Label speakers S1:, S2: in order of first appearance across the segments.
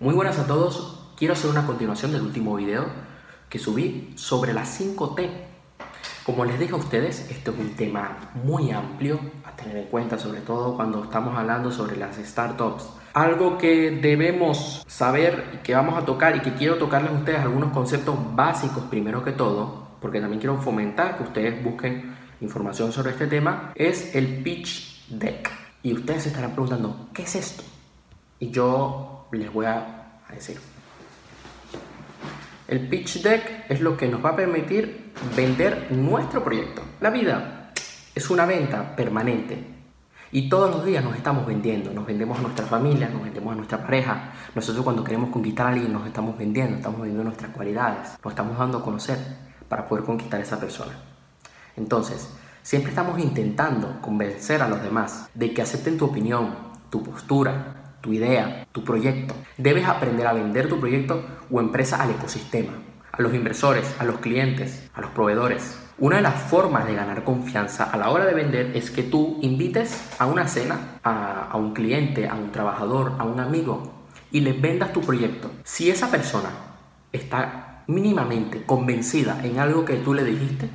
S1: Muy buenas a todos, quiero hacer una continuación del último video que subí sobre las 5T. Como les dije a ustedes, esto es un tema muy amplio a tener en cuenta, sobre todo cuando estamos hablando sobre las startups. Algo que debemos saber y que vamos a tocar y que quiero tocarles a ustedes algunos conceptos básicos primero que todo, porque también quiero fomentar que ustedes busquen información sobre este tema, es el pitch deck. Y ustedes se estarán preguntando, ¿qué es esto? Y yo les voy a decir. El pitch deck es lo que nos va a permitir vender nuestro proyecto. La vida es una venta permanente. Y todos los días nos estamos vendiendo, nos vendemos a nuestra familia, nos vendemos a nuestra pareja. Nosotros cuando queremos conquistar a alguien nos estamos vendiendo, estamos vendiendo nuestras cualidades, nos estamos dando a conocer para poder conquistar a esa persona. Entonces, siempre estamos intentando convencer a los demás de que acepten tu opinión, tu postura, tu idea, tu proyecto. Debes aprender a vender tu proyecto o empresa al ecosistema, a los inversores, a los clientes, a los proveedores. Una de las formas de ganar confianza a la hora de vender es que tú invites a una cena a, un cliente, a un trabajador, a un amigo y le vendas tu proyecto. Si esa persona está mínimamente convencida en algo que tú le dijiste,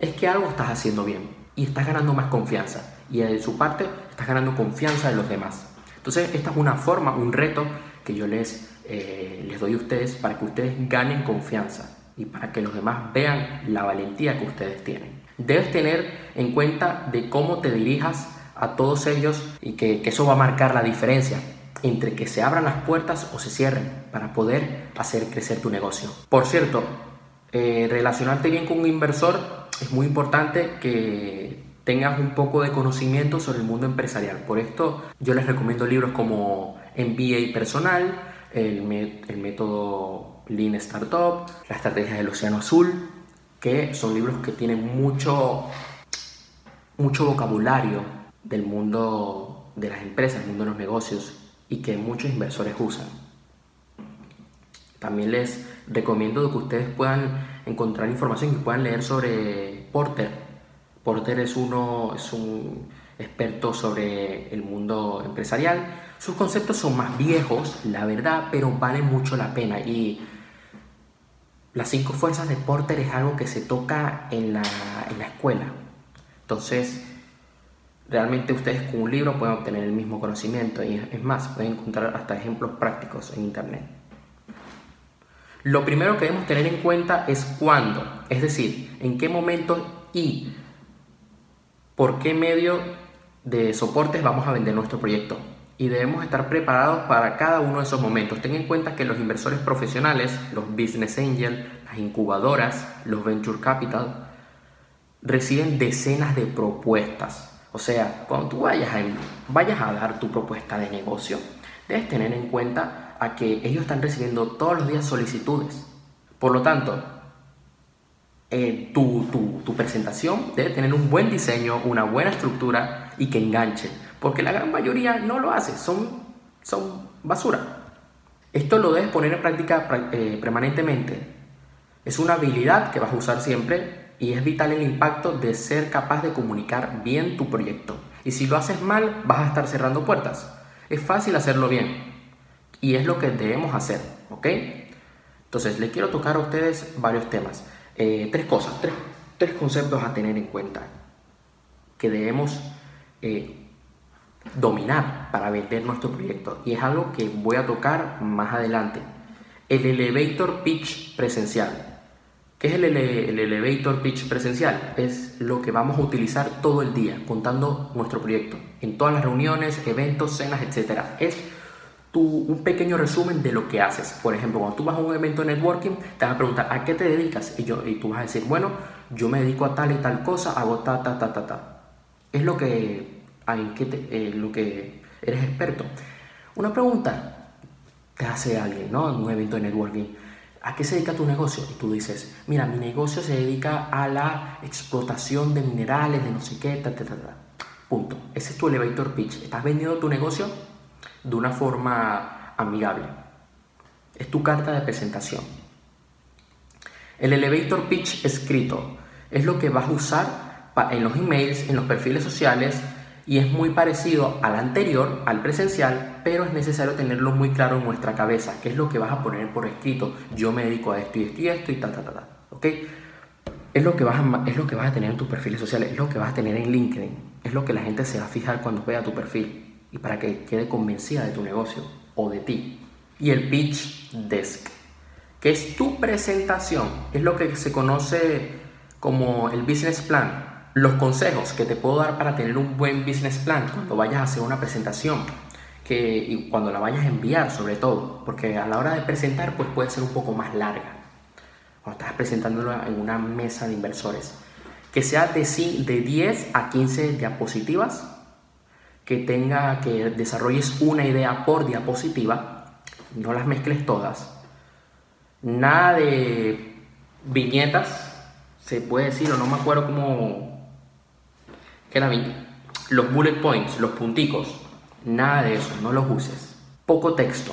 S1: es que algo estás haciendo bien y estás ganando más confianza. Y de su parte, estás ganando confianza de los demás. Entonces, esta es una forma, un reto que yo les, eh, les doy a ustedes para que ustedes ganen confianza y para que los demás vean la valentía que ustedes tienen. Debes tener en cuenta de cómo te dirijas a todos ellos y que, eso va a marcar la diferencia entre que se abran las puertas o se cierren para poder hacer crecer tu negocio. Por cierto, eh, relacionarte bien con un inversor es muy importante que tengas un poco de conocimiento sobre el mundo empresarial. Por esto yo les recomiendo libros como MBA personal, el, método Lean Startup, la estrategia del océano azul, que son libros que tienen mucho, mucho vocabulario del mundo de las empresas, del mundo de los negocios y que muchos inversores usan. También les recomiendo que ustedes puedan encontrar información y puedan leer sobre Porter, Porter es, uno, es un experto sobre el mundo empresarial. Sus conceptos son más viejos, la verdad, pero valen mucho la pena. Y las cinco fuerzas de Porter es algo que se toca en la, en la escuela. Entonces, realmente ustedes con un libro pueden obtener el mismo conocimiento y es más, pueden encontrar hasta ejemplos prácticos en Internet. Lo primero que debemos tener en cuenta es cuándo, es decir, en qué momento y por qué medio de soportes vamos a vender nuestro proyecto. Y debemos estar preparados para cada uno de esos momentos. Ten en cuenta que los inversores profesionales, los business angels, las incubadoras, los venture capital, reciben decenas de propuestas. O sea, cuando tú vayas a, vayas a dar tu propuesta de negocio, debes tener en cuenta a que ellos están recibiendo todos los días solicitudes. Por lo tanto, eh, tu, tu, presentación debe tener un buen diseño, una buena estructura y que enganche, porque la gran mayoría no lo hace, son, son basura. Esto lo debes poner en práctica eh, permanentemente. Es una habilidad que vas a usar siempre y es vital el impacto de ser capaz de comunicar bien tu proyecto. Y si lo haces mal, vas a estar cerrando puertas. Es fácil hacerlo bien y es lo que debemos hacer, ¿ok? Entonces, les quiero tocar a ustedes varios temas. Eh, tres cosas, tres, conceptos a tener en cuenta que debemos eh, dominar para vender nuestro proyecto. Y es algo que voy a tocar más adelante. El elevator pitch presencial. ¿Qué es el, el, elevator pitch presencial? Es lo que vamos a utilizar todo el día contando nuestro proyecto. En todas las reuniones, eventos, cenas, etc. Es un pequeño resumen de lo que haces. Por ejemplo, cuando tú vas a un evento de networking, te van a preguntar, ¿a qué te dedicas? Y, yo, y tú vas a decir, bueno, yo me dedico a tal y tal cosa, hago ta, ta, ta, ta, ta. Es lo que, en qué eh, lo que eres experto. Una pregunta te hace alguien, ¿no? En un evento de networking. ¿A qué se dedica tu negocio? Y tú dices, mira, mi negocio se dedica a la explotación de minerales, de no sé qué, ta, ta, ta, ta. Punto. Ese es tu elevator pitch. ¿Estás vendiendo tu negocio? De una forma amigable. Es tu carta de presentación. El elevator pitch escrito es lo que vas a usar en los emails, en los perfiles sociales Y es muy parecido al anterior, al presencial, pero es necesario tenerlo muy claro en nuestra cabeza, qué es lo que vas a poner por escrito. Yo me dedico a esto y esto y esto y ta, ta, ta, ta. ¿Ok? Es lo, que vas a, es lo que vas a tener en tus perfiles sociales, es lo que vas a tener en LinkedIn, es lo que la gente se va a fijar cuando vea tu perfil y para que quede convencida de tu negocio o de ti. Y el pitch desk, que es tu presentación, es lo que se conoce como el business plan, los consejos que te puedo dar para tener un buen business plan cuando vayas a hacer una presentación que, y cuando la vayas a enviar sobre todo, porque a la hora de presentar pues puede ser un poco más larga. Cuando estás presentándolo en una mesa de inversores, que sea de, de 10 a 15 diapositivas, que tenga que desarrolles una idea por diapositiva, no las mezcles todas. Nada de viñetas, se puede decir, o no me acuerdo cómo que era los bullet points, los punticos, nada de eso, no los uses. Poco texto.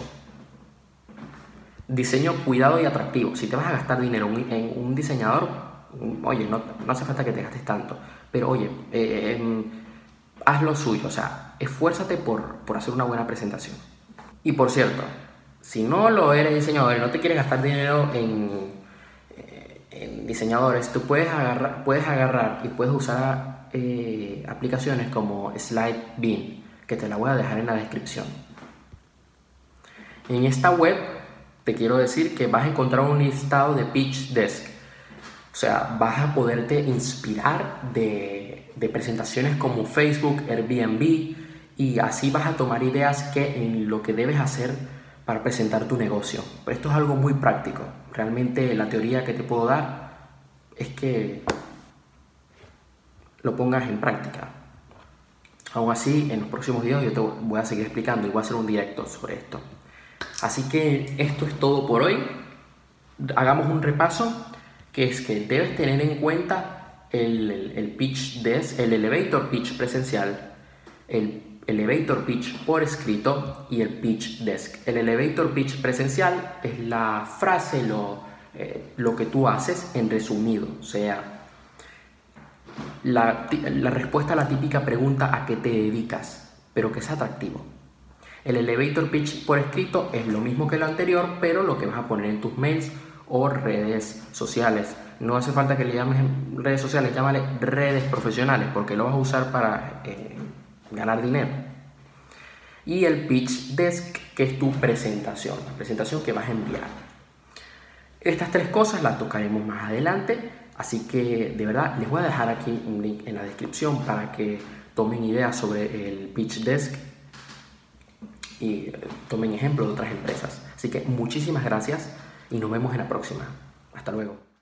S1: Diseño cuidado y atractivo. Si te vas a gastar dinero en un diseñador, oye, no, hace falta que te gastes tanto, pero oye, eh, em, haz lo suyo, o sea, esfuérzate por, por hacer una buena presentación. Y por cierto, si no lo eres diseñador y no te quieres gastar dinero en, eh, diseñadores, tú puedes agarrar, puedes agarrar y puedes usar eh, aplicaciones como Bean que te la voy a dejar en la descripción. En esta web te quiero decir que vas a encontrar un listado de Pitch Desk. O sea, vas a poderte inspirar de presentaciones como Facebook, Airbnb y así vas a tomar ideas que en lo que debes hacer para presentar tu negocio. Pero esto es algo muy práctico. Realmente la teoría que te puedo dar es que lo pongas en práctica. Aún así, en los próximos días yo te voy a seguir explicando y voy a hacer un directo sobre esto. Así que esto es todo por hoy. Hagamos un repaso, que es que debes tener en cuenta el, pitch desk, el elevator pitch presencial, el elevator pitch por escrito y el pitch desk. El elevator pitch presencial es la frase, lo, eh, lo que tú haces en resumido, o sea, la, respuesta a la típica pregunta a qué te dedicas, pero que es atractivo. El elevator pitch por escrito es lo mismo que lo anterior, pero lo que vas a poner en tus mails o redes sociales. No hace falta que le llames redes sociales, llámale redes profesionales, porque lo vas a usar para eh, ganar dinero. Y el pitch desk, que es tu presentación, la presentación que vas a enviar. Estas tres cosas las tocaremos más adelante Así que de verdad les voy a dejar aquí un link en la descripción para que tomen ideas sobre el Pitch Desk y tomen ejemplo de otras empresas. Así que muchísimas gracias y nos vemos en la próxima. Hasta luego.